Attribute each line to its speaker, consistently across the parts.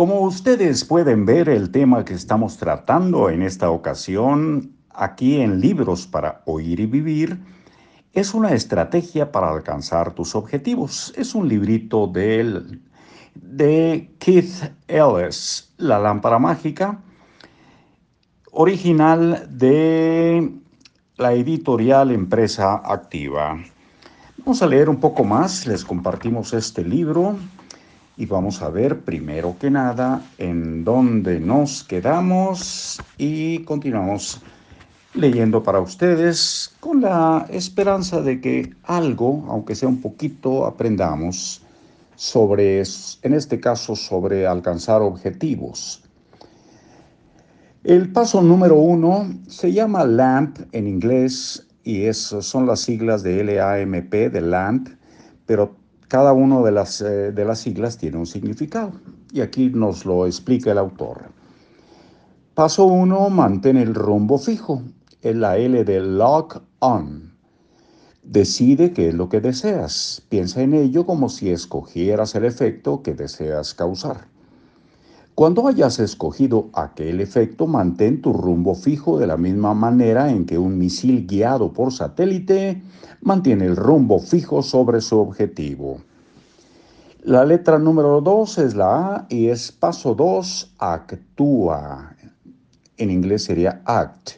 Speaker 1: Como ustedes pueden ver, el tema que estamos tratando en esta ocasión, aquí en Libros para Oír y Vivir, es una estrategia para alcanzar tus objetivos. Es un librito de, Keith Ellis, La lámpara mágica, original de la editorial Empresa Activa. Vamos a leer un poco más, les compartimos este libro y vamos a ver primero que nada en dónde nos quedamos y continuamos leyendo para ustedes con la esperanza de que algo, aunque sea un poquito, aprendamos sobre, en este caso, sobre alcanzar objetivos. El paso número uno se llama LAMP en inglés y eso son las siglas de LAMP, de LAMP, pero cada una de las, eh, de las siglas tiene un significado y aquí nos lo explica el autor. Paso 1, mantén el rumbo fijo, es la L de lock on. Decide qué es lo que deseas. Piensa en ello como si escogieras el efecto que deseas causar. Cuando hayas escogido aquel efecto, mantén tu rumbo fijo de la misma manera en que un misil guiado por satélite mantiene el rumbo fijo sobre su objetivo. La letra número 2 es la A y es paso 2, actúa. En inglés sería act.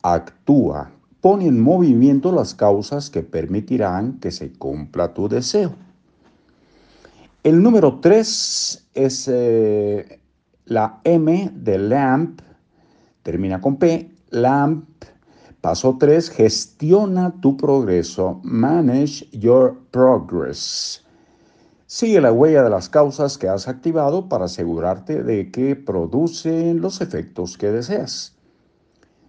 Speaker 1: Actúa. Pone en movimiento las causas que permitirán que se cumpla tu deseo. El número 3 es eh, la M de LAMP, termina con P, LAMP. Paso 3, gestiona tu progreso, manage your progress. Sigue la huella de las causas que has activado para asegurarte de que producen los efectos que deseas.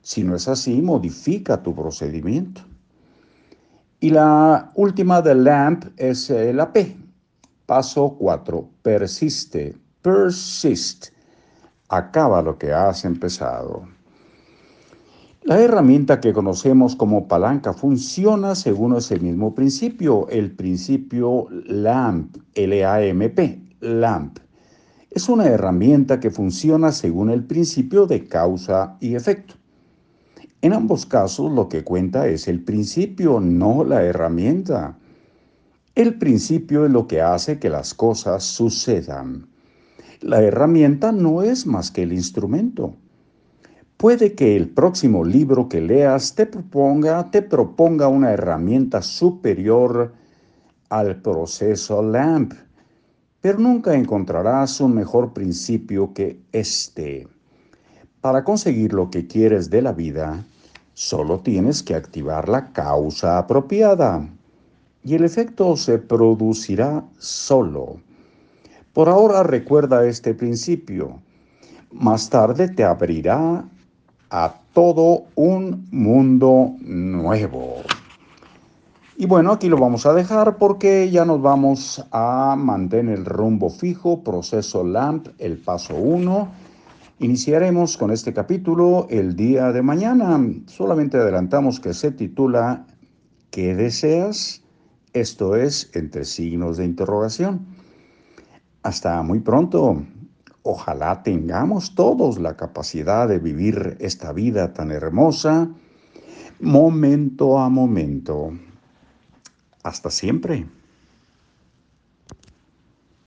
Speaker 1: Si no es así, modifica tu procedimiento. Y la última de LAMP es eh, la P, Paso 4. Persiste. Persist. Acaba lo que has empezado. La herramienta que conocemos como palanca funciona según ese mismo principio, el principio LAMP, L-A-M-P, LAMP. Es una herramienta que funciona según el principio de causa y efecto. En ambos casos lo que cuenta es el principio, no la herramienta. El principio es lo que hace que las cosas sucedan. La herramienta no es más que el instrumento. Puede que el próximo libro que leas te proponga, te proponga una herramienta superior al proceso LAMP, pero nunca encontrarás un mejor principio que este. Para conseguir lo que quieres de la vida, solo tienes que activar la causa apropiada y el efecto se producirá solo. Por ahora recuerda este principio. Más tarde te abrirá a todo un mundo nuevo. Y bueno, aquí lo vamos a dejar porque ya nos vamos a mantener el rumbo fijo, proceso LAMP, el paso 1. Iniciaremos con este capítulo el día de mañana. Solamente adelantamos que se titula ¿Qué deseas? Esto es entre signos de interrogación. Hasta muy pronto. Ojalá tengamos todos la capacidad de vivir esta vida tan hermosa momento a momento. Hasta siempre.